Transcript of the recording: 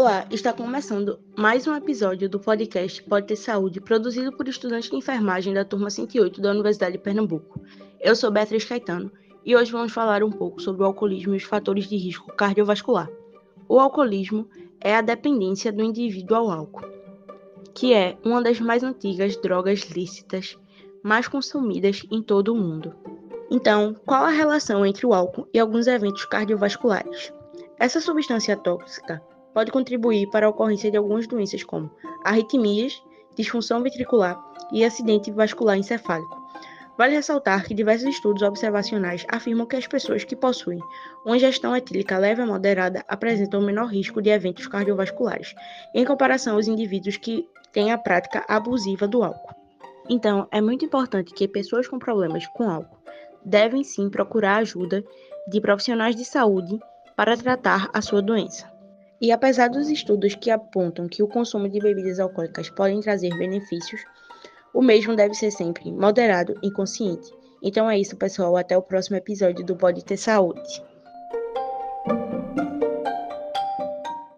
Olá, está começando mais um episódio do podcast Pode Ter Saúde, produzido por estudantes de enfermagem da turma 108 da Universidade de Pernambuco. Eu sou Beatriz Caetano e hoje vamos falar um pouco sobre o alcoolismo e os fatores de risco cardiovascular. O alcoolismo é a dependência do indivíduo ao álcool, que é uma das mais antigas drogas lícitas mais consumidas em todo o mundo. Então, qual a relação entre o álcool e alguns eventos cardiovasculares? Essa substância tóxica pode contribuir para a ocorrência de algumas doenças como arritmias, disfunção ventricular e acidente vascular encefálico. Vale ressaltar que diversos estudos observacionais afirmam que as pessoas que possuem uma ingestão etílica leve a moderada apresentam menor risco de eventos cardiovasculares, em comparação aos indivíduos que têm a prática abusiva do álcool. Então, é muito importante que pessoas com problemas com álcool devem sim procurar ajuda de profissionais de saúde para tratar a sua doença. E apesar dos estudos que apontam que o consumo de bebidas alcoólicas podem trazer benefícios, o mesmo deve ser sempre moderado e consciente. Então é isso, pessoal. Até o próximo episódio do Pode Ter Saúde.